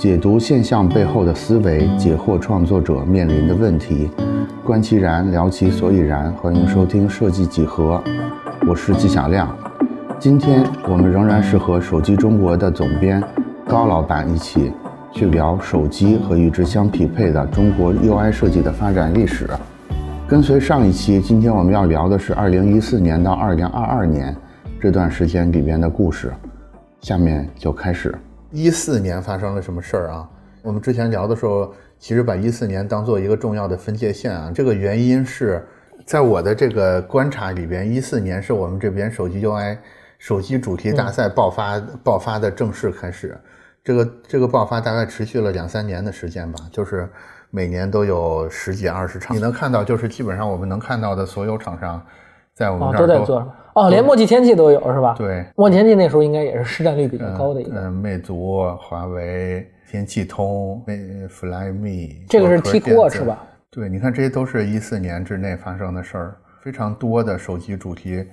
解读现象背后的思维，解惑创作者面临的问题，观其然，聊其所以然。欢迎收听设计几何，我是纪晓亮。今天我们仍然是和手机中国的总编高老板一起去聊手机和与之相匹配的中国 UI 设计的发展历史。跟随上一期，今天我们要聊的是2014年到2022年这段时间里边的故事。下面就开始。一四年发生了什么事儿啊？我们之前聊的时候，其实把一四年当做一个重要的分界线啊。这个原因是在我的这个观察里边，一四年是我们这边手机 UI 手机主题大赛爆发爆发的正式开始。这个这个爆发大概持续了两三年的时间吧，就是每年都有十几二十场。你能看到，就是基本上我们能看到的所有厂商，在我们这儿都在做。哦，连墨迹天气都有是吧？对，墨迹天气那时候应该也是市占率比较高的一个。嗯，魅族、华为、天气通、Flyme，这个是 T-Core 是吧？对，你看这些都是一四年之内发生的事儿，非常多的手机主题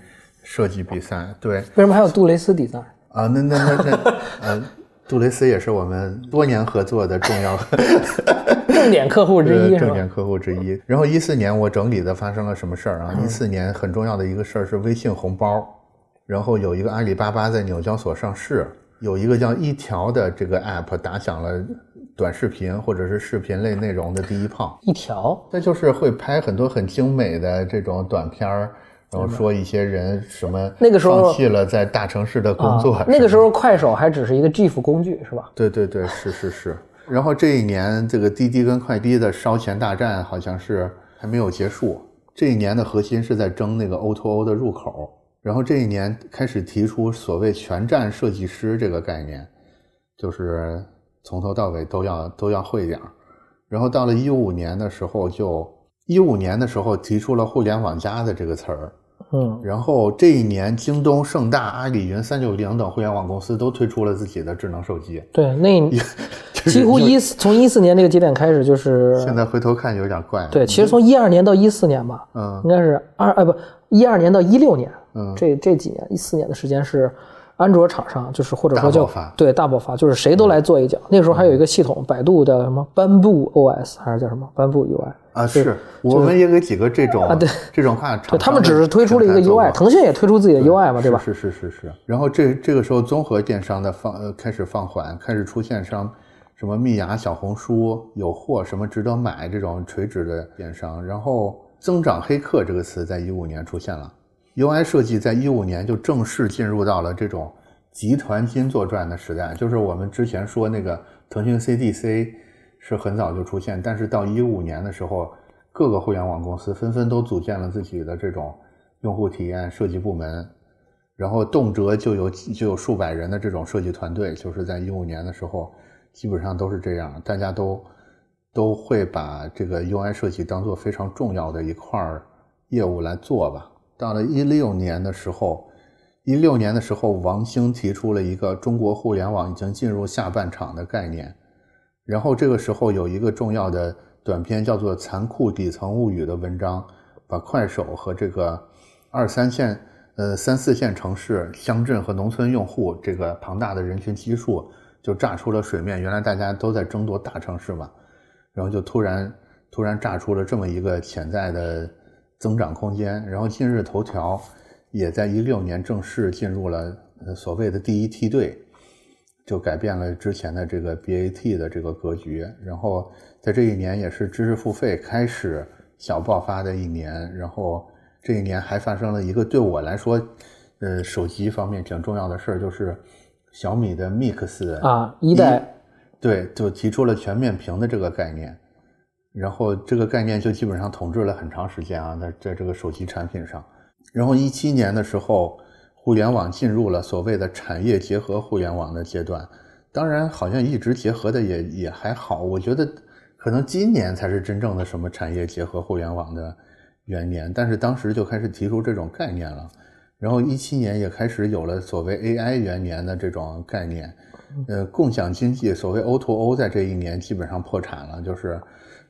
设计比赛。对，为什么还有杜蕾斯 design？啊，那那那那，呃，杜蕾斯也是我们多年合作的重要。重点客户之一，重点客户之一。然后一四年我整理的发生了什么事儿啊？一四年很重要的一个事儿是微信红包，然后有一个阿里巴巴在纽交所上市，有一个叫一条的这个 app 打响了短视频或者是视频类内容的第一炮。一条，那就是会拍很多很精美的这种短片儿，然后说一些人什么那个时候放弃了在大城市的工作。那个时候快手还只是一个 GIF 工具，是吧？对对对，是是是。然后这一年，这个滴滴跟快滴的烧钱大战好像是还没有结束。这一年的核心是在争那个 O2O 的入口。然后这一年开始提出所谓全站设计师这个概念，就是从头到尾都要都要会点儿。然后到了一五年的时候，就一五年的时候提出了互联网加的这个词儿。嗯，然后这一年，京东、盛大、阿里云、三九零等互联网公司都推出了自己的智能手机。对，那几乎一四从一四年那个节点开始，就是 现在回头看有点怪。对，其实从一二年到一四年吧，嗯，应该是二哎不一二年到一六年，嗯，这这几年一四年的时间是。安卓厂商就是或者说叫对大爆发，就是谁都来做一脚。那个时候还有一个系统，百度的什么斑布 OS 还是叫什么斑布 UI 啊？是，我们也给几个这种啊，对 这种看，对他们只是推出了一个 UI，腾讯也推出自己的 UI 嘛，对吧？是是是是。然后这这个时候，综合电商的放呃开始放缓，开始出现像什么蜜芽、小红书有货什么值得买这种垂直的电商。然后增长黑客这个词在一五年出现了。UI 设计在一五年就正式进入到了这种集团金作传的时代，就是我们之前说那个腾讯 CDC 是很早就出现，但是到一五年的时候，各个互联网公司纷纷都组建了自己的这种用户体验设计部门，然后动辄就有就有数百人的这种设计团队，就是在一五年的时候，基本上都是这样，大家都都会把这个 UI 设计当做非常重要的一块业务来做吧。到了一六年的时候，一六年的时候，王兴提出了一个中国互联网已经进入下半场的概念。然后这个时候有一个重要的短片叫做《残酷底层物语》的文章，把快手和这个二三线、呃三四线城市、乡镇和农村用户这个庞大的人群基数就炸出了水面。原来大家都在争夺大城市嘛，然后就突然突然炸出了这么一个潜在的。增长空间，然后今日头条也在一六年正式进入了所谓的第一梯队，就改变了之前的这个 BAT 的这个格局。然后在这一年也是知识付费开始小爆发的一年。然后这一年还发生了一个对我来说，呃，手机方面挺重要的事儿，就是小米的 Mix 啊一代，对，就提出了全面屏的这个概念。然后这个概念就基本上统治了很长时间啊，在在这个手机产品上。然后一七年的时候，互联网进入了所谓的产业结合互联网的阶段。当然，好像一直结合的也也还好。我觉得可能今年才是真正的什么产业结合互联网的元年。但是当时就开始提出这种概念了。然后一七年也开始有了所谓 AI 元年的这种概念。呃，共享经济所谓 O to O 在这一年基本上破产了，就是。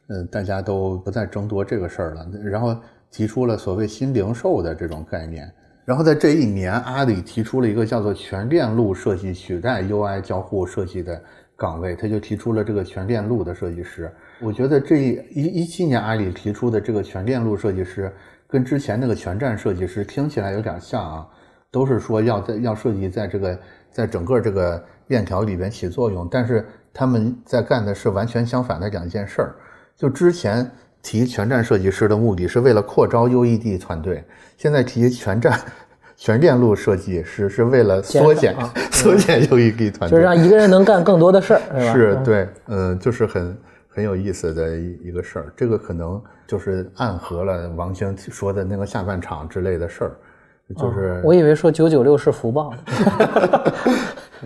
嗯，大家都不再争夺这个事儿了，然后提出了所谓新零售的这种概念，然后在这一年，阿里提出了一个叫做全链路设计取代 UI 交互设计的岗位，他就提出了这个全链路的设计师。我觉得这一一一七年阿里提出的这个全链路设计师，跟之前那个全站设计师听起来有点像啊，都是说要在要设计在这个在整个这个链条里边起作用，但是他们在干的是完全相反的两件事儿。就之前提全站设计师的目的是为了扩招 UED 团队，现在提全站全链路设计师是为了 缩减缩减 UED 团队，就是让一个人能干更多的事儿，是吧？是对，嗯，就是很很有意思的一一个事儿。这个可能就是暗合了王兴说的那个下半场之类的事儿，就是、我以为说九九六是福报呢，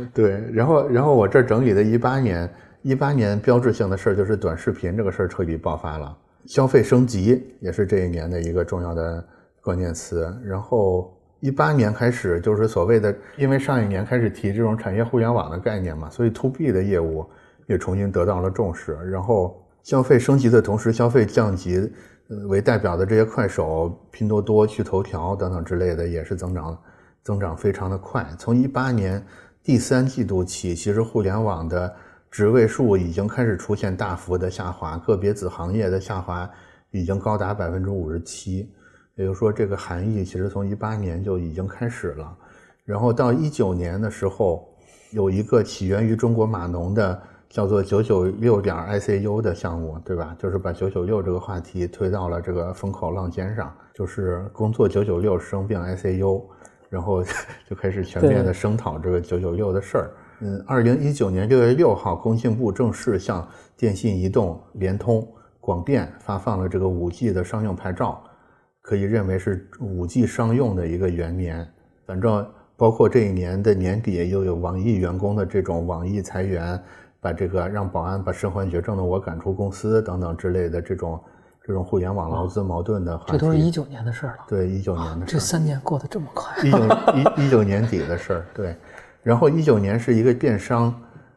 对。然后，然后我这儿整理的一八年，一八年标志性的事儿就是短视频这个事儿彻底爆发了，消费升级也是这一年的一个重要的关键词。然后。一八年开始就是所谓的，因为上一年开始提这种产业互联网的概念嘛，所以 to B 的业务也重新得到了重视。然后消费升级的同时，消费降级，为代表的这些快手、拼多多、趣头条等等之类的，也是增长增长非常的快。从一八年第三季度起，其实互联网的职位数已经开始出现大幅的下滑，个别子行业的下滑已经高达百分之五十七。也就是说，这个含义其实从一八年就已经开始了，然后到一九年的时候，有一个起源于中国码农的叫做“九九六点 ICU” 的项目，对吧？就是把“九九六”这个话题推到了这个风口浪尖上，就是工作九九六生病 ICU，然后 就开始全面的声讨这个九九六的事儿。嗯，二零一九年六月六号，工信部正式向电信、移动、联通、广电发放了这个五 G 的商用牌照。可以认为是五 G 商用的一个元年，反正包括这一年的年底，又有网易员工的这种网易裁员，把这个让保安把身患绝症的我赶出公司等等之类的这种这种互联网劳资矛盾的话题，这都是一九年的事儿了。对一九年的事这三年过得这么快，一九一一九年底的事儿，对。然后一九年是一个电商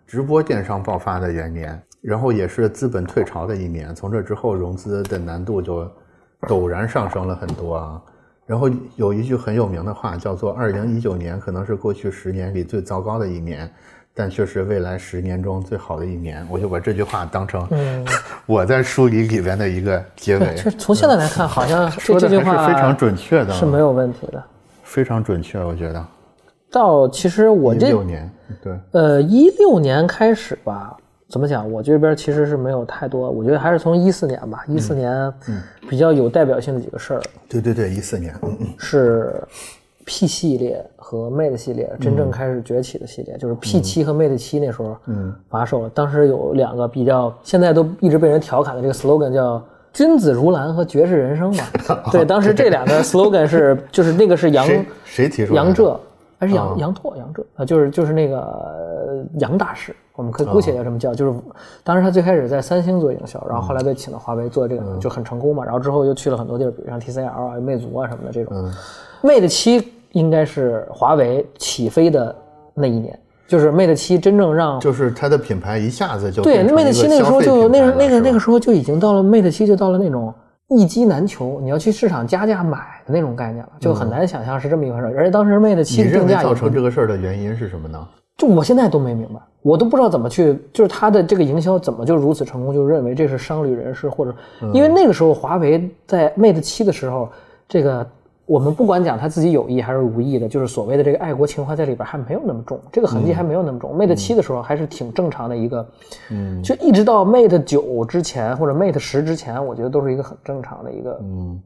直播电商爆发的元年，然后也是资本退潮的一年。从这之后，融资的难度就陡然上升了很多啊。然后有一句很有名的话，叫做“二零一九年可能是过去十年里最糟糕的一年，但却是未来十年中最好的一年”。我就把这句话当成 我在书里里边的一个结尾从现在来看，好像说的这句话还是非常准确的啊，是没有问题的。非常准确，我觉得。到其实我一这六年，对，呃一六年开始吧，怎么讲？我这边其实是没有太多，我觉得还是从一四年吧，一四年比较有代表性的几个事儿对对对，一四年，嗯嗯是 P 系列和 Mate 系列真正开始崛起的系列，就是 P 七和 Mate 七那时候发售了。当时有两个比较，现在都一直被人调侃的这个 slogan 叫。君子如兰和绝世人生嘛，对，当时这两个 slogan 是，就是那个是杨谁谁提出的？杨浙还是杨杨拓杨浙啊，就是就是那个呃杨大师，我们可以姑且叫这么叫。就是当时他最开始在三星做营销，然后后来被请到华为做这个就很成功嘛，然后之后又去了很多地儿，比如像 TCL 啊、魅族啊什么的这种。Mate 七应该是华为起飞的那一年，就是 Mate 七真正让就是它的品牌一下子就对 Mate 七那个时候就那那个那个时候就已经到了 Mate 七就到了那种一机难求，你要去市场加价买的那种概念了，就很难想象是这么一回事。而且当时 Mate 七你认为的定价造成这个事儿的原因是什么呢？就我现在都没明白，我都不知道怎么去，就是他的这个营销怎么就如此成功，就认为这是商旅人士，或者因为那个时候华为在 Mate 七的时候，这个我们不管讲他自己有意还是无意的，就是所谓的这个爱国情怀在里边还没有那么重，这个痕迹还没有那么重。Mate 七的时候还是挺正常的一个，嗯，就一直到 Mate 九之前或者 Mate 十之前，我觉得都是一个很正常的一个，嗯，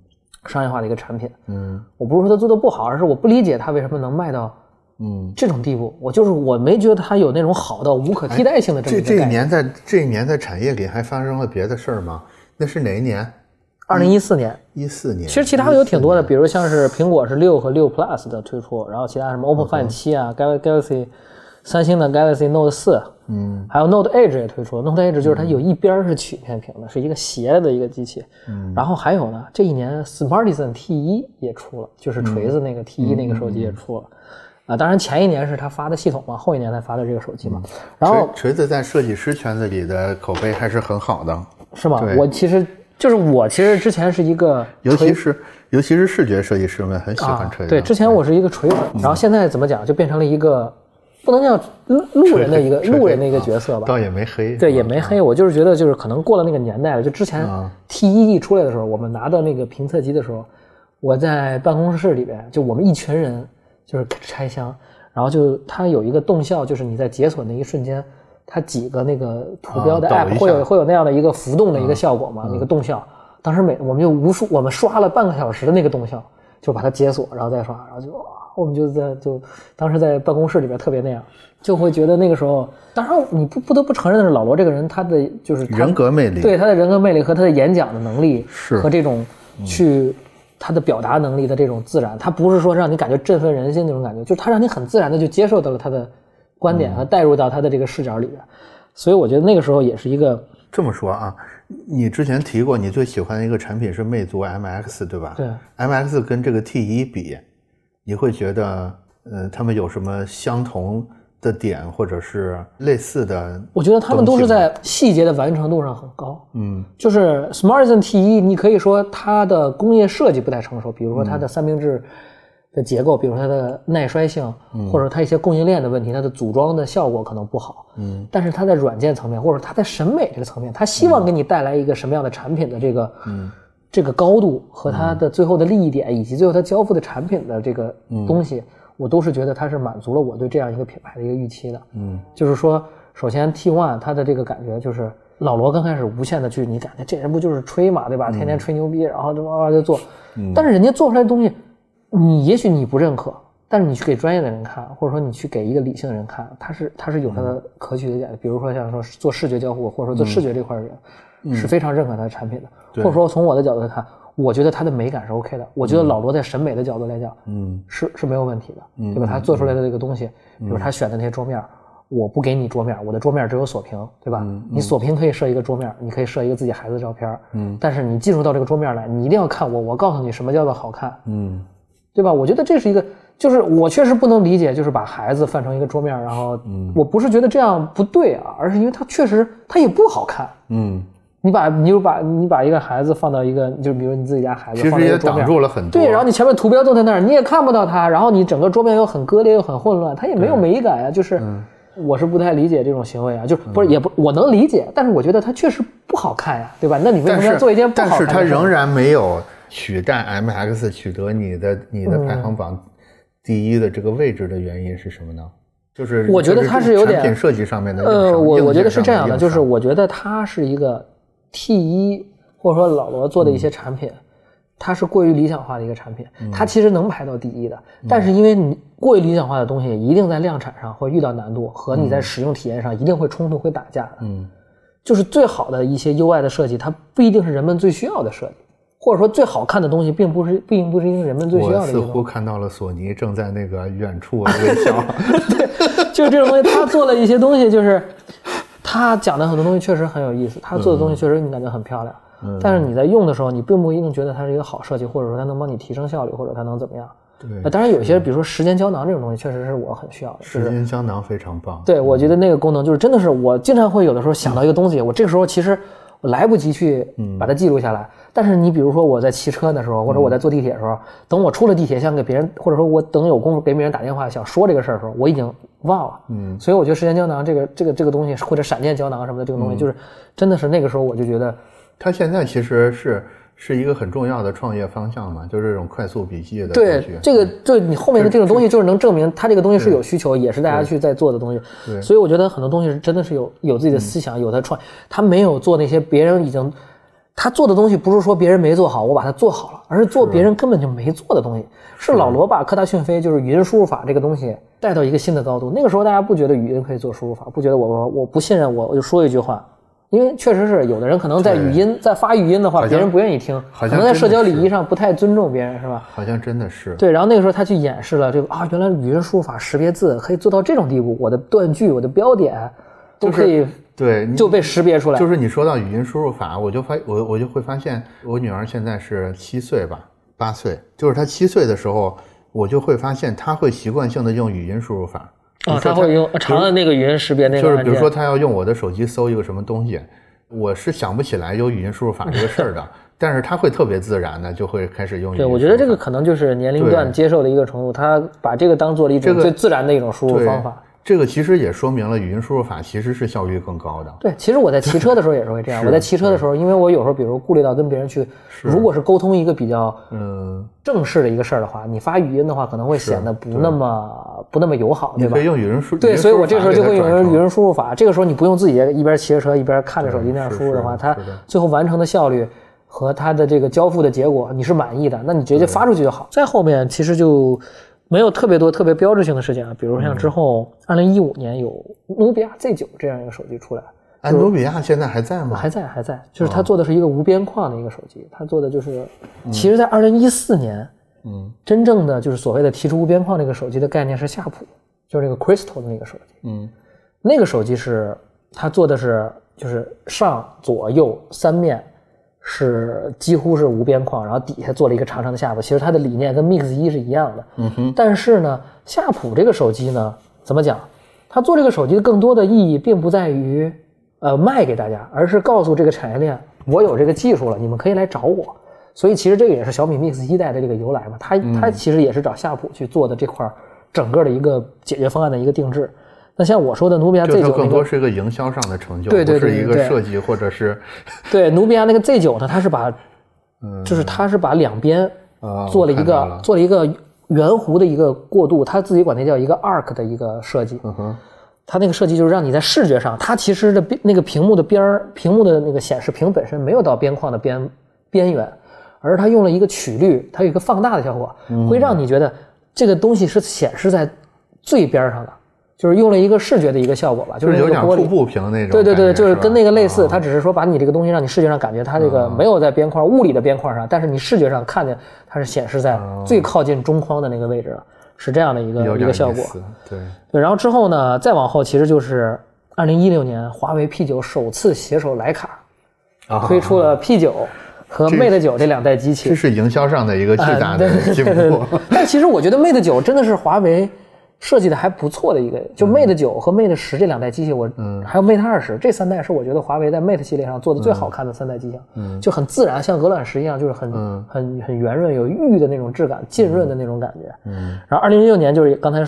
商业化的一个产品。嗯我不是说它做的不好，而是我不理解它为什么能卖到。嗯，这种地步，我就是我没觉得它有那种好到无可替代性的这么这这一一个概念。年在这一年在产业里还发生了别的事儿吗？那是哪一年？二零一四年，一四年。其实其他的有挺多的，比如像是苹果是六和六 Plus 的推出，然后其他什么 OPPO Find 七啊，Gal Galaxy，三星的 Galaxy Note 四，嗯，还有 Note Edge 也推出了。Note Edge 就是它有一边是曲面屏的，是一个斜的一个机器。嗯，然后还有呢，这一年 Smartisan T 一也出了，就是锤子那个 T 一那个手机也出了。啊，当然前一年是他发的系统嘛，后一年才发的这个手机嘛。然后锤锤子在设计师圈子里的口碑还是很好的，是吗？我其实就是我其实之前是一个尤其是尤其是视觉设计师们很喜欢锤子。对，之前我是一个锤粉，然后现在怎么讲，就变成了一个不能叫路路人的一个路人的一个角色吧。倒也没黑。对，也没黑，我就是觉得就是可能过了那个年代了。就之前啊 TED 出来的时候，我们拿到那个评测机的时候，我在办公室里边，就我们一群人就是拆箱，然后就它有一个动效，就是你在解锁那一瞬间，它几个那个图标的 app 会有会有那样的一个浮动的一个效果嘛，那个动效。当时每我们就无数我们刷了半个小时的那个动效，就把它解锁，然后再刷，然后就，我们就在就当时在办公室里边特别那样，就会觉得那个时候，当然你不不得不承认的是，老罗这个人他的就是人格魅力。对他的人格魅力和他的演讲的能力，是。和这种去他的表达能力的这种自然，他不是说让你感觉振奋人心那种感觉，就是他让你很自然的就接受到了他的观点和带入到他的这个视角里边，所以我觉得那个时候也是一个这么说啊，你之前提过你最喜欢的一个产品是魅族 MX，对吧？对。MX 跟这个 T 一比，你会觉得，呃，他们有什么相同的点，或者是类似的？我觉得他们都是在细节的完成度上很高。嗯就是 Smartisan T 一，你可以说它的工业设计不太成熟，比如说它的三明治的结构，比如它的耐摔性，或者它一些供应链的问题，它的组装的效果可能不好。嗯，但是它在软件层面，或者它在审美这个层面，它希望给你带来一个什么样的产品的这个，嗯这个高度和它的最后的利益点，以及最后它交付的产品的这个东西，我都是觉得它是满足了我对这样一个品牌的一个预期的。嗯就是说，首先 T One 它的这个感觉就是老罗刚开始无限的去，你感觉这人不就是吹嘛，对吧？天天吹牛逼，然后就哇哇就做，但是人家做出来的东西，你也许你不认可，但是你去给专业的人看，或者说你去给一个理性的人看，他是他是有他的可取的点的。比如说像说做视觉交互，或者说做视觉这块的人，是非常认可他的产品的。或者说从我的角度来看，我觉得它的美感是 OK 的。我觉得老罗在审美的角度来讲，嗯是是没有问题的，对吧？他做出来的这个东西，比如他选的那些桌面，我不给你桌面，我的桌面只有锁屏，对吧？你锁屏可以设一个桌面，你可以设一个自己孩子的照片，嗯但是你进入到这个桌面来，你一定要看我，我告诉你什么叫做好看，嗯对吧？我觉得这是一个，就是我确实不能理解，就是把孩子放成一个桌面，然后我不是觉得这样不对啊，而是因为它确实它也不好看。嗯，你把你就把你把一个孩子放到一个，就比如你自己家孩子其实也放在一个桌面挡住了很多。对，然后你前面图标都在那儿，你也看不到他，然后你整个桌面又很割裂又很混乱，它也没有美感啊。就是，我是不太理解这种行为啊，就是不是也不我能理解，但是我觉得它确实不好看呀，对吧？那你为什么要做一件不好看的事儿？是它仍然没有取代 MX 取得你的你的排行榜第一的这个位置的原因是什么呢？就是我觉得它是有点产品设计上面的硬呃，我我觉得是这样的，就是我觉得它是一个 T 一或者说老罗做的一些产品，它是过于理想化的一个产品，它其实能排到第一的，但是因为你过于理想化的东西，一定在量产上会遇到难度，和你在使用体验上一定会冲突、会打架的。嗯。就是最好的一些 UI 的设计，它不一定是人们最需要的设计，或者说最好看的东西，并不是并不是因为人们最需要我似的一个东西。乎看到了索尼正在那个远处微笑。对就是这种东西，他做了一些东西，就是他讲的很多东西确实很有意思，他做的东西确实你感觉很漂亮，但是你在用的时候，你并不一定觉得它是一个好设计，或者说它能帮你提升效率，或者它能怎么样。对呃，当然有些，比如说时间胶囊这种东西，确实是我很需要的，时间胶囊非常棒。对我觉得那个功能就是真的是我经常会有的时候想到一个东西，我这个时候其实我来不及去把它记录下来。但是你比如说我在骑车的时候，或者我在坐地铁的时候，等我出了地铁想给别人，或者说我等有功夫给别人打电话想说这个事儿的时候，我已经忘了。嗯，所以我觉得时间胶囊这个这个这个东西，或者闪电胶囊什么的这个东西，就是真的是那个时候我就觉得，它现在其实是是一个很重要的创业方向嘛，就是这种快速笔记的对这个对你后面的这种东西，就是能证明它这个东西是有需求，也是大家去在做的东西。对。所以我觉得很多东西是真的是有有自己的思想，有他创，他没有做那些别人已经他做的东西，不是说别人没做好，我把它做好了，而是做别人根本就没做的东西。是老罗把科大讯飞就是语音输入法这个东西带到一个新的高度。那个时候大家不觉得语音可以做输入法，不觉得我我我不信任我，我就说一句话。因为确实是有的人可能在语音在发语音的话，别人不愿意听，可能在社交礼仪上不太尊重别人，是吧？好像真的是。对，然后那个时候他去演示了这个啊，原来语音输入法识别字可以做到这种地步，我的断句、我的标点都可以对，就被识别出来。就是你说到语音输入法，我就发我我就会发现，我女儿现在是七岁吧，八岁，就是她七岁的时候，我就会发现她会习惯性的用语音输入法。比啊，如说他会用长按那个语音识别那个就是比如说她要用我的手机搜一个什么东西，我是想不起来有语音输入法这个事儿的。但是她会特别自然的就会开始用语音对。我觉得这个可能就是年龄段接受的一个程度，他把这个当做了一种最自然的一种输入方法。这个其实也说明了语音输入法其实是效率更高的。对，其实我在骑车的时候也是会这样。我在骑车的时候，因为我有时候比如顾虑到跟别人去，如果是沟通一个比较嗯，正式的一个事儿的话，你发语音的话可能会显得不那么不那么友好，对吧你可以？用语音输对，所以我这时候就会用语语音音输入法。这个时候你不用自己一边骑着车一边看着手机那样输入的话，它最后完成的效率和它的这个交付的结果你是满意的，那你直接发出去就好。再后面其实就没有特别多特别标志性的事情啊，比如像之后二零一五年有努比亚 Z 九这样一个手机出来，哎努比亚现在还在吗？还在还在，就是它做的是一个无边框的一个手机，它做的就是，其实，在二零一四年，嗯。真正的就是所谓的提出无边框这个手机的概念是夏普，就是那个 Crystal 的那个手机，嗯。那个手机是它做的是就是上左右三面是几乎是无边框，然后底下做了一个长长的下巴。其实它的理念跟 Mix 一是一样的，嗯哼，但是呢，夏普这个手机呢，怎么讲？它做这个手机更多的意义并不在于呃卖给大家，而是告诉这个产业链，我有这个技术了，你们可以来找我。所以其实这个也是小米 Mix 一代的这个由来嘛，它它其实也是找夏普去做的这块儿整个的一个解决方案的一个定制。那像我说的努比亚 Z 它九，更多是一个营销上的成就，对对不是一个设计或者是 对努比亚那个 Z 九呢，它是把嗯。就是它是把两边啊做了一个做了一个圆弧的一个过渡，它自己管那叫一个 arc 的一个设计。嗯哼。它那个设计就是让你在视觉上，它其实的边那个屏幕的边儿，屏幕的那个显示屏本身没有到边框的边边缘，而它用了一个曲率，它有一个放大的效果，嗯。会让你觉得这个东西是显示在最边上的，就是用了一个视觉的一个效果吧，就就是是有点。瀑布屏那种对对对，就是跟那个类似，啊它只是说把你这个东西让你视觉上感觉它这个没有在边框物理的边框上，但是你视觉上看见它是显示在最靠近中框的那个位置了，是这样的一个一个效果。对，对，然后之后呢，再往后其实就是二零一六年，华为 P 九首次携手徕卡啊推出了 P 九和 Mate 九这两代机器这。是营销上的一个巨大啊的进步对。但其实我觉得 Mate 九真的是华为设计的还不错的一个，就嗯。Mate 九和 Mate 十这两代机器，我还有 Mate 二十这三代是我觉得华为在 Mate 系列上做的最好看的三代机型，嗯。就很自然，像鹅卵石一样，就是很很很圆润，有玉的那种质感，浸润的那种感觉。嗯。然后二零一六年就是刚才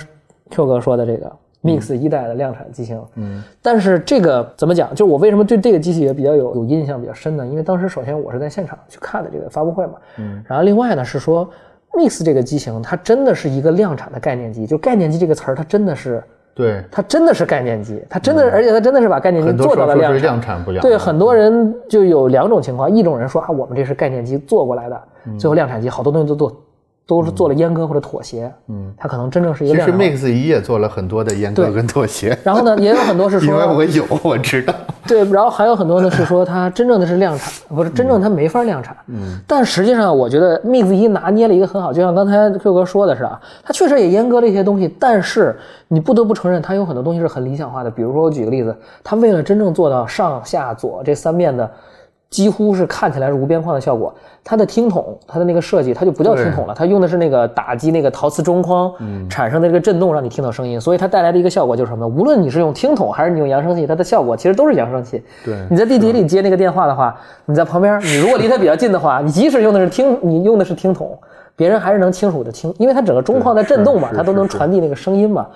Q 哥说的这个 Mix 一代的量产机型，嗯。但是这个怎么讲？就我为什么对这个机器也比较有有印象比较深呢？因为当时首先我是在现场去看的这个发布会嘛，嗯，然后另外呢是说 Mix 这个机型它真的是一个量产的概念机，就概念机这个词儿它真的是对，它真的是概念机，它真的、而且它真的是把概念机做到了量产。不了的。对，很多人就有两种情况，一种人说啊，我们这是概念机做过来的，嗯最后量产机好多东西都做都是做了阉割或者妥协，嗯，它可能真正是一个其实量产。Mix 一也做了很多的阉割跟妥协，然后呢，也有很多是 因为说我有我知道。对，然后还有很多呢是说它真正的是量产，不是真正它没法量产。嗯，但实际上我觉得 Mix 一拿捏了一个很好，就像刚才 Q 哥说的是啊，它确实也阉割了一些东西，但是你不得不承认它有很多东西是很理想化的。比如说我举个例子，它为了真正做到上下左这三面的。几乎是看起来是无边框的效果，它的听筒，它的那个设计，它就不叫听筒了，它用的是那个打击那个陶瓷中框产生的这个震动，让你听到声音，所以它带来的一个效果就是什么呢？无论你是用听筒还是你用扬声器，它的效果其实都是扬声器。对你在地铁里接那个电话的话，你在旁边，你如果离它比较近的话，你即使用的是听，你用的是听筒，别人还是能清楚的听，因为它整个中框在震动嘛，它都能传递那个声音嘛。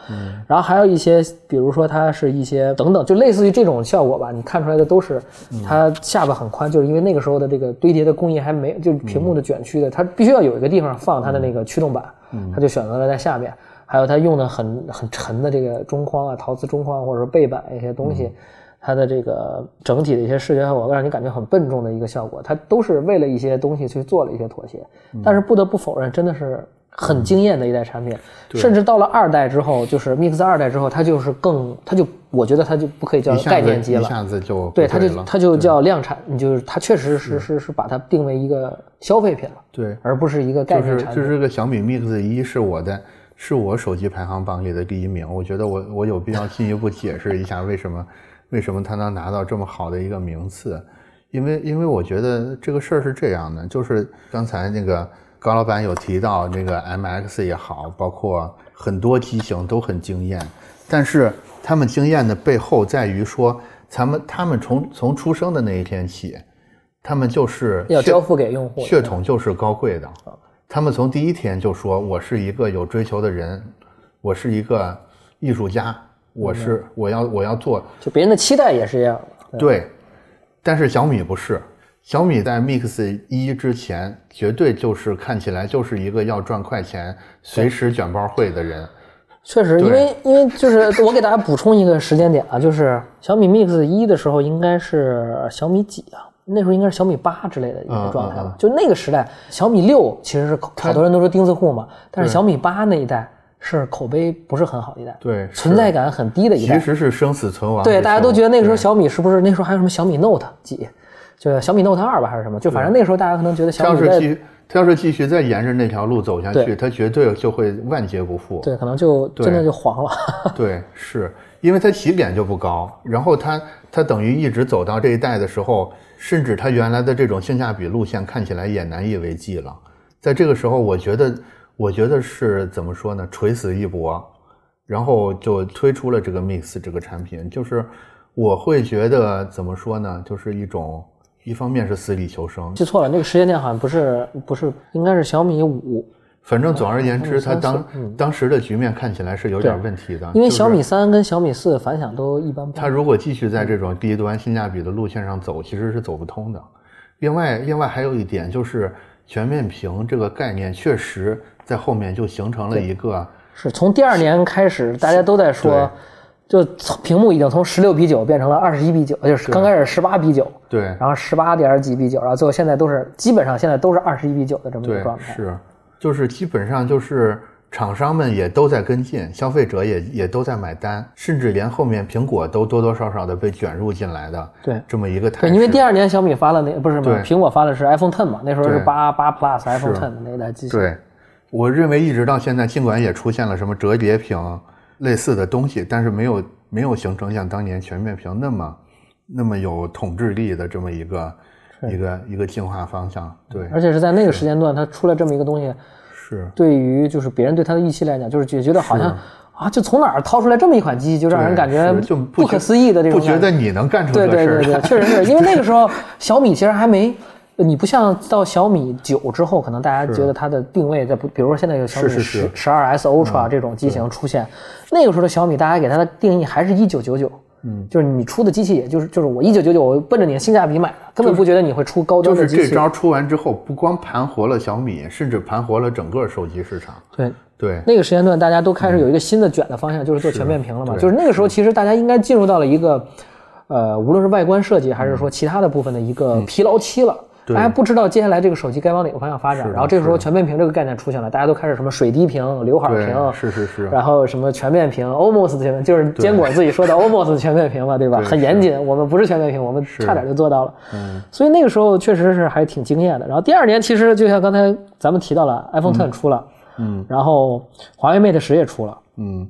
然后还有一些，比如说它是一些等等，就类似于这种效果吧，你看出来的都是它下巴很宽，就是因为那个时候的这个堆叠的工艺还没，就是屏幕的卷曲的，它必须要有一个地方放它的那个驱动板，它就选择了在下面。还有它用的很很沉的这个中框啊，陶瓷中框或者说背板一些东西，它的这个整体的一些视觉效果，让你感觉很笨重的一个效果，它都是为了一些东西去做了一些妥协。但是不得不否认，真的是很惊艳的一代产品。甚至到了二代之后，就是 Mix 二代之后，它就是更，它就我觉得它就不可以叫概念机了。一下子就对，它就它就叫量产，你就是它确实是是是把它定为一个消费品了，对，而不是一个概念产品。就是这个小米 Mix 一是我的，是我手机排行榜里的第一名。我觉得我我有必要进一步解释一下为什么为什么他能拿到这么好的一个名次，因为因为我觉得这个事儿是这样的，就是刚才那个高老板有提到那个 MX 也好，包括很多机型都很惊艳，但是他们惊艳的背后在于说，咱们他们从从出生的那一天起。他们就是要交付给用户。血统就是高贵的，他们从第一天就说我是一个有追求的人，我是一个艺术家，我是我要我要做就别人的期待也是一样的。对，但是小米不是，小米在 Mix 一之前绝对就是看起来就是一个要赚快钱、随时卷包会的人。确实，因为因为就是我给大家补充一个时间点啊，就是小米 Mix 一的时候应该是小米几啊？那时候应该是小米八之类的一个状态吧。就那个时代，小米六其实是好多人都说钉子户嘛，但是小米八那一代是口碑不是很好的一代，对，存在感很低的一代，其实是生死存亡。对，大家都觉得那个时候小米是不是那时候还有什么小米 Note 几，就小米 Note 二吧还是什么？就反正那时候大家可能觉得小米在。他要是继续再沿着那条路走下去，他绝对就会万劫不复。对，可能就真的就黄了。对，是因为他起点就不高，然后他他等于一直走到这一代的时候，甚至他原来的这种性价比路线看起来也难以为继了。在这个时候，我觉得，我觉得是怎么说呢？垂死一搏，然后就推出了这个 Mix 这个产品。就是我会觉得怎么说呢？就是一种。一方面是死里求生，记错了，那个时间点好像不是不是，应该是小米五。反正总而言之，它当当时的局面看起来是有点问题的。因为小米三跟小米四反响都一般。它如果继续在这种低端性价比的路线上走，其实是走不通的。另外，另外还有一点就是全面屏这个概念，确实在后面就形成了一个。是从第二年开始，大家都在说。就屏幕已经从十六比九变成了二十一比九，就是刚开始十八比九，对，然后十八点几比九，然后最后现在都是基本上现在都是二十一比九的这么一个状态。是，就是基本上就是厂商们也都在跟进，消费者也也都在买单，甚至连后面苹果都多多少少的被卷入进来的。对，这么一个态势。因为第二年小米发了那不是嘛，苹果发的是 iPhone Ten 嘛，那时候是八八 Plus iPhone Ten 的那台机型。对，我认为一直到现在，尽管也出现了什么折叠屏类似的东西，但是没有。没有形成像当年全面屏那么那么有统治力的这么一个一个一个进化方向，对，而且是在那个时间段，它出来这么一个东西，是对于就是别人对它的预期来讲，就是觉觉得好像啊，就从哪儿掏出来这么一款机器，就让人感觉就不可思议的这种，不觉得你能干出这个事儿，对对对对，确实是因为那个时候小米其实还没。你不像到小米九之后，可能大家觉得它的定位在不，比如说现在有小米十十二 S Ultra 这种机型出现，那个时候的小米，大家给它的定义还是一九九九，嗯，就是你出的机器，也就是就是我一九九九，我奔着你的性价比买的，根本不觉得你会出高端的机器。就是这招出完之后，不光盘活了小米，甚至盘活了整个手机市场。对对，那个时间段大家都开始有一个新的卷的方向，就是做全面屏了嘛。就是那个时候，其实大家应该进入到了一个，呃，无论是外观设计还是说其他的部分的一个疲劳期了。大家不知道接下来这个手机该往哪个方向发展，然后这个时候全面屏这个概念出现了，大家都开始什么水滴屏、刘海屏，是是是，然后什么全面屏，almost 全面，就是坚果自己说的 almost 全面屏嘛，对吧？很严谨，我们不是全面屏，我们差点就做到了。嗯，所以那个时候确实是还挺惊艳的。然后第二年其实就像刚才咱们提到了 iPhone Ten 出了，嗯，然后华为 Mate 十也出了，嗯，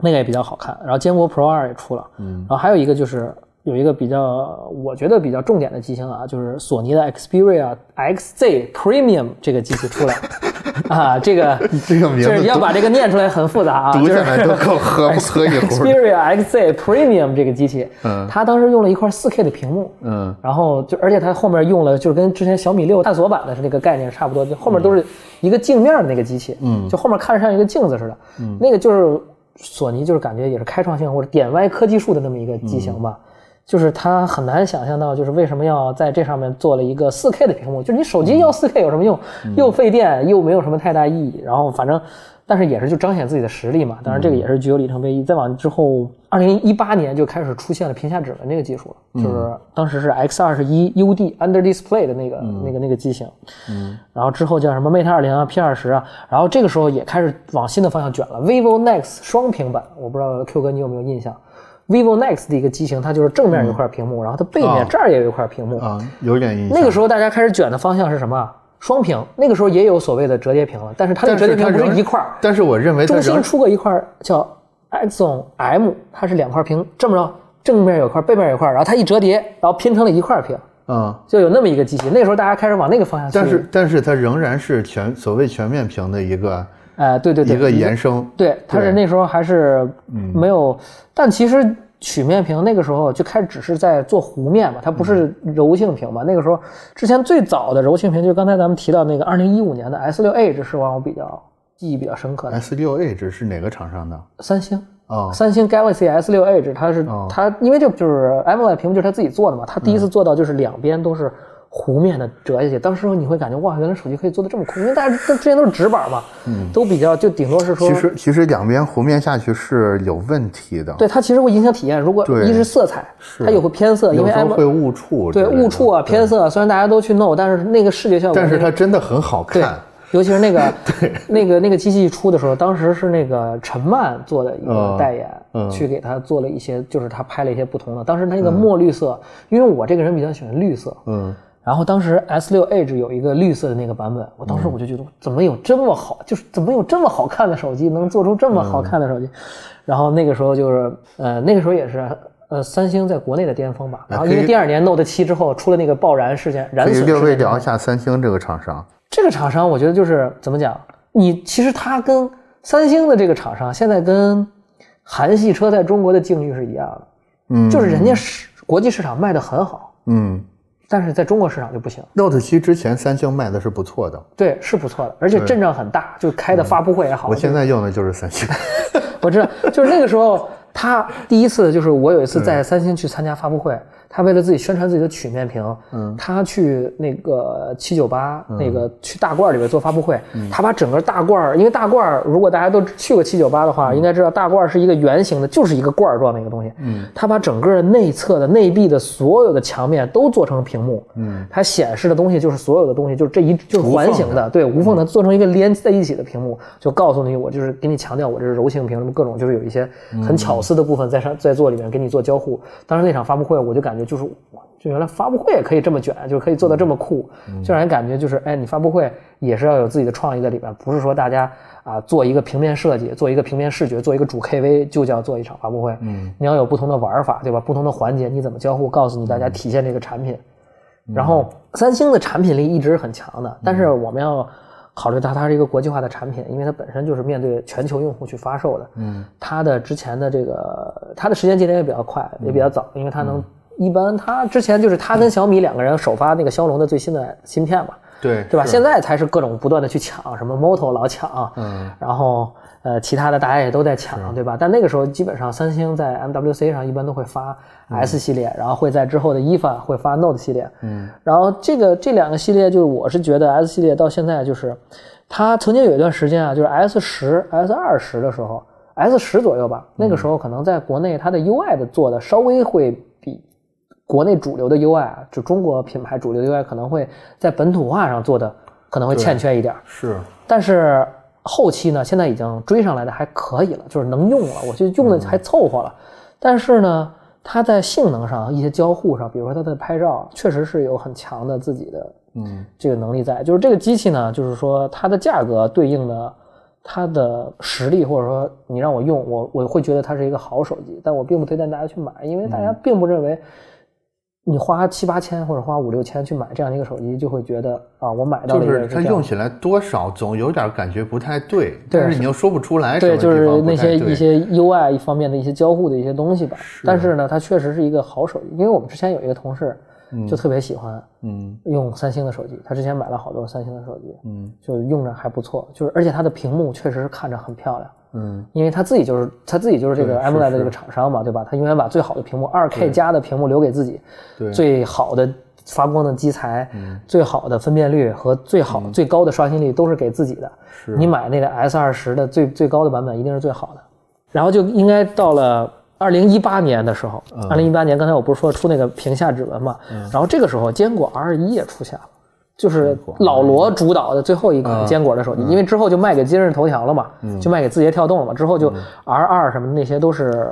那个也比较好看。然后坚果 Pro 二也出了，嗯，然后还有一个就是。有一个比较，我觉得比较重点的机型啊，就是索尼的 Xperia XZ Premium 这个机器出来啊，这个 这个名字要把这个念出来很复杂啊，读下来都够喝 喝一壶。Xperia XZ Premium 这个机器，嗯，它当时用了一块 4K 的屏幕，嗯，然后就而且它后面用了就是跟之前小米六探索版的那个概念差不多，就后面都是一个镜面的那个机器，嗯，就后面看着像一个镜子似的，嗯，那个就是索尼就是感觉也是开创性或者点歪科技树的那么一个机型吧。就是他很难想象到，就是为什么要在这上面做了一个 4K 的屏幕？就是你手机要 4K 有什么用？又费电，又没有什么太大意义。然后反正，但是也是就彰显自己的实力嘛。当然这个也是具有里程碑意义。再往之后二零一八年就开始出现了屏下指纹这个技术了，就是当时是 X21 UD Under Display 的那个那个那个机型。嗯。然后之后叫什么 Mate 二零啊 P 二十啊。然后这个时候也开始往新的方向卷了，vivo Nex 双屏版。我不知道 Q 哥你有没有印象？vivo Next 的一个机型，它就是正面有一块屏幕，然后它背面这儿也有一块屏幕啊，有点印象。那个时候大家开始卷的方向是什么？双屏。那个时候也有所谓的折叠屏了，但是它的折叠屏不是一块儿。但是我认为中心出过一块叫 Exon M，它是两块屏，这么着正面有块，背面有块，然后它一折叠，然后拼成了一块屏。嗯，就有那么一个机器。那个时候大家开始往那个方向去。但是但是它仍然是全所谓全面屏的一个。哎，对对对，一个延伸，对，它是那时候还是没有，但其实曲面屏那个时候就开始只是在做弧面嘛，它不是柔性屏嘛。那个时候之前最早的柔性屏就刚才咱们提到那个二零一五年的 S 六 Edge 是让我比较记忆比较深刻的。S 六 Edge 是哪个厂商的？三星。哦，三星 Galaxy S 六 Edge，它是、它因为就就是 AMOLED 屏幕就是它自己做的嘛，它第一次做到就是两边都是弧面的折下去，当时你会感觉哇，原来手机可以做的这么酷，因为大家都之前都是直板嘛，都比较就顶多是说其实其实两边弧面下去是有问题的，对它其实会影响体验。如果一是色彩，它也会偏色，因为有时候 AMOLED 会误触对，误触啊偏色，虽然大家都去弄，但是那个视觉效果，但是它真的很好看。，尤其是那个 那个那个机器一出的时候，当时是那个陈曼做的一个嗯代言，嗯去给他做了一些，就是他拍了一些不同的。当时他那个墨绿色，因为我这个人比较喜欢绿色，嗯，然后当时 S 六 Edge 有一个绿色的那个版本，我当时我就觉得怎么有这么好，就是怎么有这么好看的手机，能做出这么好看的手机。然后那个时候就是呃那个时候也是。呃，三星在国内的巅峰吧，然后因为第二年 Note 七之后出了那个爆燃事件，燃损事件之后聊一下三星这个厂商。这个厂商，我觉得就是怎么讲，你其实它跟三星的这个厂商，现在跟韩系车在中国的境遇是一样的，嗯，就是人家市国际市场卖的很好，嗯但是在中国市场就不行。，Note 七之前三星卖的是不错的，对，是不错的，而且阵仗很大，就开的发布会也好。我现在用的就是三星。我知道，就是那个时候，他第一次就是我有一次在三星去参加发布会，他为了自己宣传自己的曲面屏，嗯，他去那个七九八那个去大罐里边做发布会，他把整个大罐儿，因为大罐儿如果大家都去过七九八的话，应该知道大罐儿是一个圆形的，就是一个罐儿状的一个东西，嗯，他把整个内侧的内壁的所有的墙面都做成屏幕，嗯，它显示的东西就是所有的东西，就是这一就是环形的，对，无缝的做成一个连在一起的屏幕，就告诉你我就是给你强调我这是柔性屏，什么各种就是有一些很巧思的部分在上在做里面给你做交互。当时那场发布会我就感觉就是哇，就原来发布会也可以这么卷，就可以做到这么酷，就让人感觉就是哎，你发布会也是要有自己的创意在里边，不是说大家啊做一个平面设计，做一个平面视觉，做一个主 KV 就叫做一场发布会。嗯，你要有不同的玩法，对吧？不同的环节你怎么交互，告诉你大家体现这个产品。然后三星的产品力一直是很强的，但是我们要考虑到它是一个国际化的产品，因为它本身就是面对全球用户去发售的。嗯，它的之前的这个它的时间节点也比较快，也比较早，因为它能一般他之前就是他跟小米两个人首发那个骁龙的最新的芯片嘛。对对吧？现在才是各种不断的去抢，什么 Moto 老抢，嗯，然后呃，其他的大家也都在抢，对吧？但那个时候基本上三星在 MWC 上一般都会发 S 系列，然后会在之后的 EVA 会发 Note 系列，嗯，然后这个这两个系列就是我是觉得 S 系列到现在就是，它曾经有一段时间啊，就是 S 十、S 二十的时候，S 十左右吧，那个时候可能在国内它的 UI 的做的稍微会比国内主流的 UI 啊，就中国品牌主流的 UI 可能会在本土化上做的可能会欠缺一点儿，是，但是后期呢，现在已经追上来的还可以了，就是能用了，我觉得用的还凑合了。但是呢，它在性能上、一些交互上，比如说它的拍照，确实是有很强的自己的嗯这个能力在。就是这个机器呢，就是说它的价格对应的它的实力，或者说你让我用，我我会觉得它是一个好手机，但我并不推荐大家去买，因为大家并不认为。你花七八千或者花五六千去买这样的一个手机，就会觉得啊，我买到就了一个是它用起来多少总有点感觉不太对，对但是你又说不出来什对，就是那些一些 UI 一方面的一些交互的一些东西吧。但是呢，它确实是一个好手机，因为我们之前有一个同事就特别喜欢嗯用三星的手机，他之前买了好多三星的手机，嗯就用着还不错，就是而且它的屏幕确实是看着很漂亮。嗯因为他自己就是他自己就是这个 AMOLED 的是这个厂商嘛，对吧？他永远把最好的屏幕，2K 加的屏幕留给自己，对最好的发光的基材，最好的分辨率和最好、最高的刷新率都是给自己的。是你买那个 S 二十的最最高的版本一定是最好的。然后就应该到了二零一八年的时候，二零一八年刚才我不是说出那个屏下指纹嘛，然后这个时候坚果 R 一也出现了。就是老罗主导的最后一款坚果的手机，因为之后就卖给今日头条了嘛，就卖给字节跳动了嘛，之后就 R 二什么的那些都是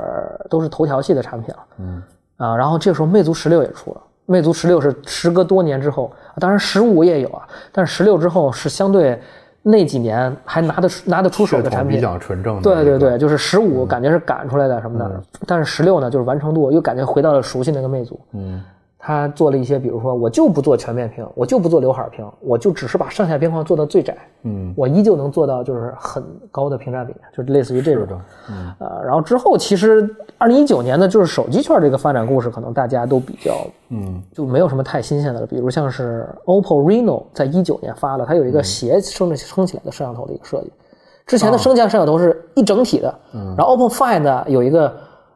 都是头条系的产品了，嗯。啊，然后这个时候魅族十六也出了，魅族十六是时隔多年之后，当然十五也有啊，但是十六之后是相对那几年还拿得出拿得出手的产品，比较纯正的，对对，对，就是十五感觉是赶出来的什么的，但是十六呢，就是完成度又感觉回到了熟悉那个魅族。嗯它做了一些，比如说我就不做全面屏，我就不做刘海屏，我就只是把上下边框做到最窄，嗯，我依旧能做到就是很高的屏占比，就是类似于这种嗯呃，然后之后其实二零一九年呢就是手机圈这个发展故事，可能大家都比较嗯就没有什么太新鲜的了，比如像是 OPPO Reno 在一九年发了，它有一个斜升着撑起来的摄像头的一个设计。之前的升降摄像头是一整体的，然后 OPPO Find 有一个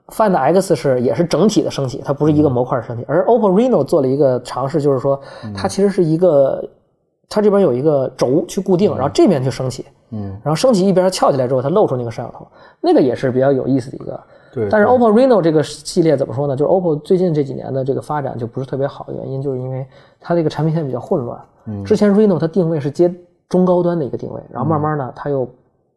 Find X 是也是整体的升起，它不是一个模块升起，而 OPPO Reno 做了一个尝试，就是说它其实是一个，它这边有一个轴去固定，然后这边去升起，嗯，然后升起一边翘起来之后，它露出那个摄像头，那个也是比较有意思的一个。对，但是 OPPO Reno 这个系列怎么说呢？就是 OPPO 最近这几年的这个发展就不是特别好的原因，就是因为它这个产品线比较混乱。嗯。之前 Reno 它定位是接中高端的一个定位，然后慢慢呢，它又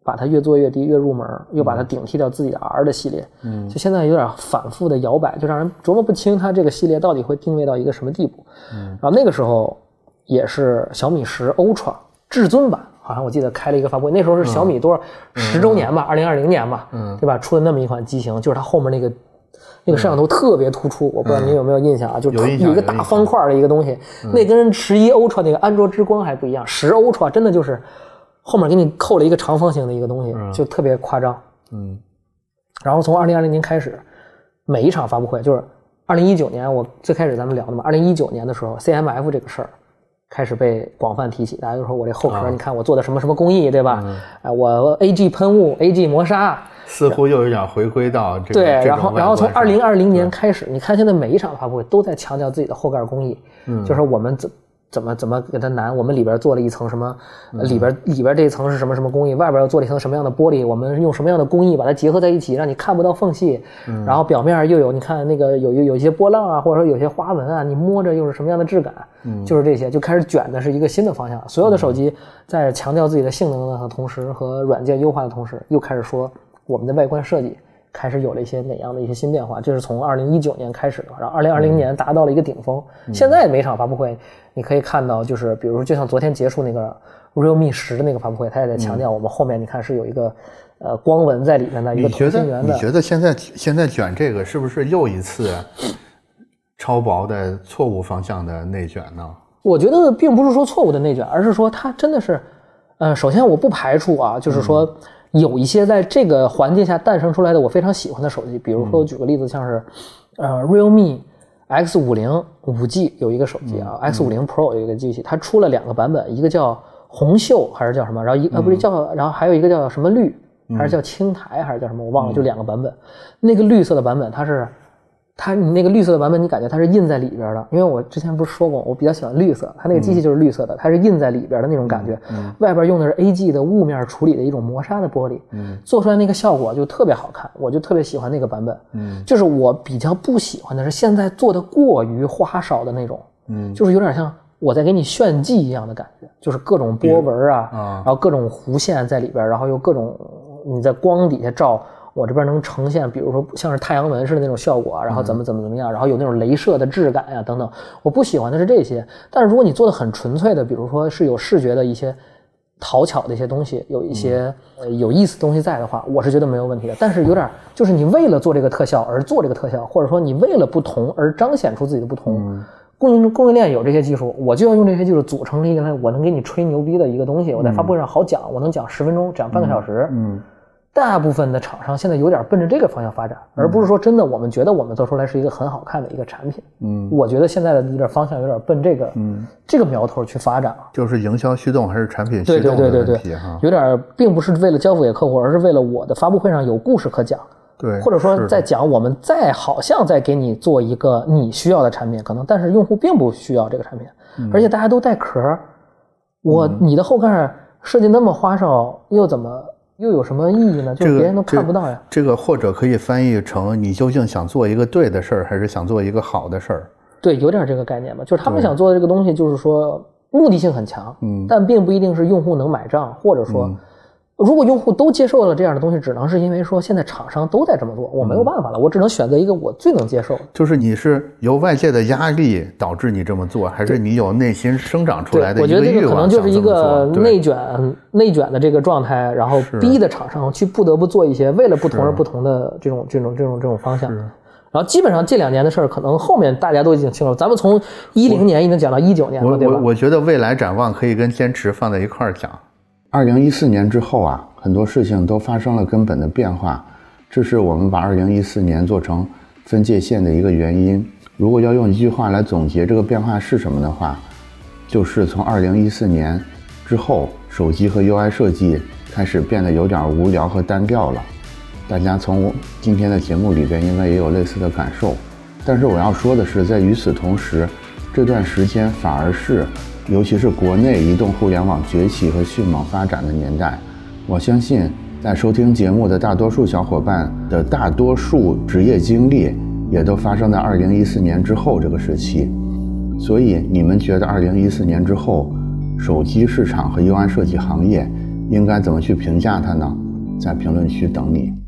把它越做越低，越入门，又把它顶替掉自己的 R 的系列。嗯就现在有点反复的摇摆，就让人琢磨不清它这个系列到底会定位到一个什么地步。嗯然后那个时候也是小米十 Ultra 至尊版，好像我记得开了一个发布会，那时候是小米多少十周年吧，二零二零年吧，嗯对吧？出了那么一款机型，就是它后面那个。那个摄像头特别突出，我不知道您有没有印象啊？就有一个大方块的一个东西，那跟十一 Ultra 那个安卓之光还不一样。十 Ultra 真的就是后面给你扣了一个长方形的一个东西，就特别夸张。嗯。然后从二零二零年开始，每一场发布会就是二零一九年，我最开始咱们聊的嘛，二零一九年的时候，CMF 这个事儿开始被广泛提起，大家就说我这后壳，你看我做的什么什么工艺，对吧？哎，我 AG 喷雾、AG 磨砂，似乎又有点回归到这个对，然后然后从二零二零年开始，你看现在每一场发布会都在强调自己的后盖工艺，嗯。就是我们怎怎么怎么给它难，我们里边做了一层什么，里边里边这一层是什么什么工艺，外边又做了一层什么样的玻璃，我们用什么样的工艺把它结合在一起，让你看不到缝隙，嗯。然后表面又有你看那个有有有一些波浪啊，或者说有些花纹啊，你摸着又是什么样的质感，嗯。就是这些就开始卷的是一个新的方向，所有的手机在强调自己的性能的同时和软件优化的同时，又开始说我们的外观设计。开始有了一些哪样的一些新变化，这是从二零一九年开始的，然后二零二零年达到了一个顶峰。现在每场发布会，你可以看到，就是比如说，就像昨天结束那个 realme 十的那个发布会，它也在强调我们后面你看是有一个呃光纹在里面的一个同心圆的。你觉得现在现在卷这个是不是又一次超薄的错误方向的内卷呢？我觉得并不是说错误的内卷，而是说它真的是，呃，首先我不排除啊，就是说有一些在这个环境下诞生出来的我非常喜欢的手机，比如说我举个例子，像是呃 realme X 五零五 G 有一个手机啊、x 五零 Pro 有一个机器，它出了两个版本，一个叫红袖还是叫什么，然后一呃不是叫，然后还有一个叫什么绿，还是叫青苔还是叫什么，我忘了，就两个版本。那个绿色的版本它是。它你那个绿色的版本，你感觉它是印在里边的，因为我之前不是说过，我比较喜欢绿色，它那个机器就是绿色的，它是印在里边的那种感觉。外边用的是 AG 的雾面处理的一种磨砂的玻璃，做出来那个效果就特别好看，我就特别喜欢那个版本。嗯就是我比较不喜欢的是现在做的过于花哨的那种，嗯就是有点像我在给你炫技一样的感觉，就是各种波纹啊，啊然后各种弧线在里边，然后又各种你在光底下照，我这边能呈现，比如说像是太阳纹似的那种效果啊，然后怎么怎么怎么样，然后有那种镭射的质感呀、等等。我不喜欢的是这些，但是如果你做的很纯粹的，比如说是有视觉的一些。讨巧的一些东西，有一些呃有意思的东西在的话，我是觉得没有问题的。但是有点就是你为了做这个特效而做这个特效，或者说你为了不同而彰显出自己的不同。供应供应链有这些技术，我就要用这些技术组成一个我能给你吹牛逼的一个东西。我在发布会上好讲，我能讲十分钟，讲半个小时。嗯大部分的厂商现在有点奔着这个方向发展，而不是说真的我们觉得我们做出来是一个很好看的一个产品。嗯，我觉得现在的有点方向有点奔这个嗯，这个苗头去发展了。就是营销驱动还是产品驱动的对对对对问题哈？有点并不是为了交付给客户，而是为了我的发布会上有故事可讲，对，或者说在讲我们再好像在给你做一个你需要的产品，可能但是用户并不需要这个产品，嗯而且大家都带壳儿，我你的后盖设计那么花哨，又怎么又有什么意义呢？就是别人都看不到呀。这个或者可以翻译成你究竟想做一个对的事儿，还是想做一个好的事儿？对，有点这个概念吧，就是他们想做的这个东西，就是说目的性很强，嗯但并不一定是用户能买账，或者说，如果用户都接受了这样的东西，只能是因为说现在厂商都在这么做，我没嗯有办法了，我只能选择一个我最能接受的。就是你是由外界的压力导致你这么做，还是你有内心生长出来的对，我觉得这个可能就是一个内卷、内卷的这个状态，然后逼的厂商去不得不做一些为了不同而不同的这种、这种、这种、这种方向。然后基本上这两年的事儿，可能后面大家都已经清楚。咱们从一零年已经讲到一九年了，对吧？我我觉得未来展望可以跟坚持放在一块儿讲。二零一四年之后啊，很多事情都发生了根本的变化，这是我们把二零一四年做成分界线的一个原因。如果要用一句话来总结这个变化是什么的话，就是从二零一四年之后，手机和 UI 设计开始变得有点无聊和单调了。大家从今天的节目里边应该也有类似的感受。但是我要说的是，在与此同时，这段时间反而是。尤其是国内移动互联网崛起和迅猛发展的年代，我相信在收听节目的大多数小伙伴的大多数职业经历，也都发生在二零一四年之后这个时期。所以，你们觉得二零一四年之后，手机市场和 UI 设计行业应该怎么去评价它呢？在评论区等你。